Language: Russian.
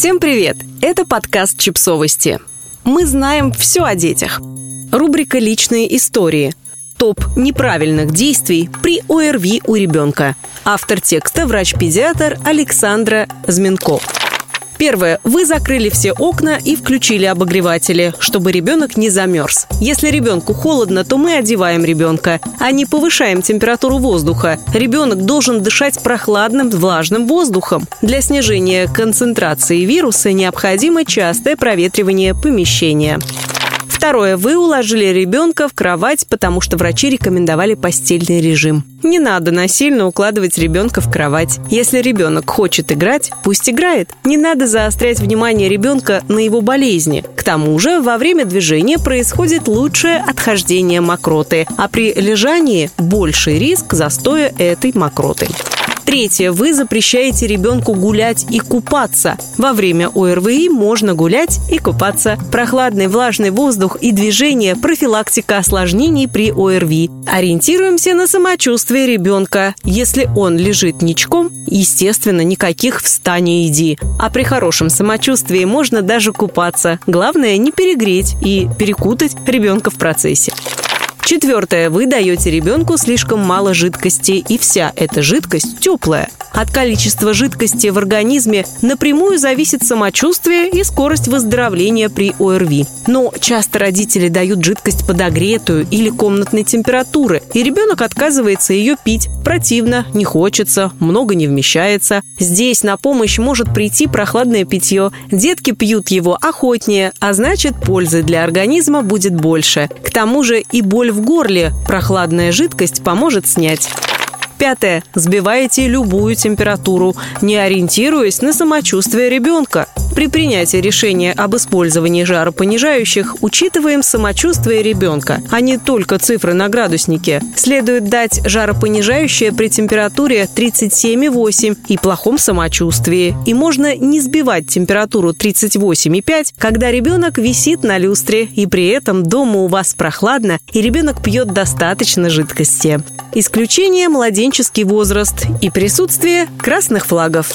Всем привет! Это подкаст «Чипсовости». Мы знаем все о детях. Рубрика «Личные истории». Топ неправильных действий при ОРВИ у ребенка. Автор текста – врач-педиатр Александра Зменко. Первое. Вы закрыли все окна и включили обогреватели, чтобы ребенок не замерз. Если ребенку холодно, то мы одеваем ребенка, а не повышаем температуру воздуха. Ребенок должен дышать прохладным, влажным воздухом. Для снижения концентрации вируса необходимо частое проветривание помещения. Второе. Вы уложили ребенка в кровать, потому что врачи рекомендовали постельный режим. Не надо насильно укладывать ребенка в кровать. Если ребенок хочет играть, пусть играет. Не надо заострять внимание ребенка на его болезни. К тому же во время движения происходит лучшее отхождение мокроты, а при лежании больший риск застоя этой мокроты. Третье. Вы запрещаете ребенку гулять и купаться. Во время ОРВИ можно гулять и купаться. Прохладный влажный воздух и движение – профилактика осложнений при ОРВИ. Ориентируемся на самочувствие ребенка. Если он лежит ничком, естественно, никаких «встань и иди». А при хорошем самочувствии можно даже купаться. Главное не перегреть и перекутать ребенка в процессе. Четвертое. Вы даете ребенку слишком мало жидкости, и вся эта жидкость теплая. От количества жидкости в организме напрямую зависит самочувствие и скорость выздоровления при ОРВИ. Но часто родители дают жидкость подогретую или комнатной температуры, и ребенок отказывается ее пить. Противно, не хочется, много не вмещается. Здесь на помощь может прийти прохладное питье. Детки пьют его охотнее, а значит пользы для организма будет больше. К тому же и боль в горле прохладная жидкость поможет снять. Пятое. Сбиваете любую температуру, не ориентируясь на самочувствие ребенка. При принятии решения об использовании жаропонижающих учитываем самочувствие ребенка, а не только цифры на градуснике. Следует дать жаропонижающее при температуре 37,8 и плохом самочувствии. И можно не сбивать температуру 38,5, когда ребенок висит на люстре, и при этом дома у вас прохладно, и ребенок пьет достаточно жидкости. Исключение – младенческий возраст и присутствие красных флагов.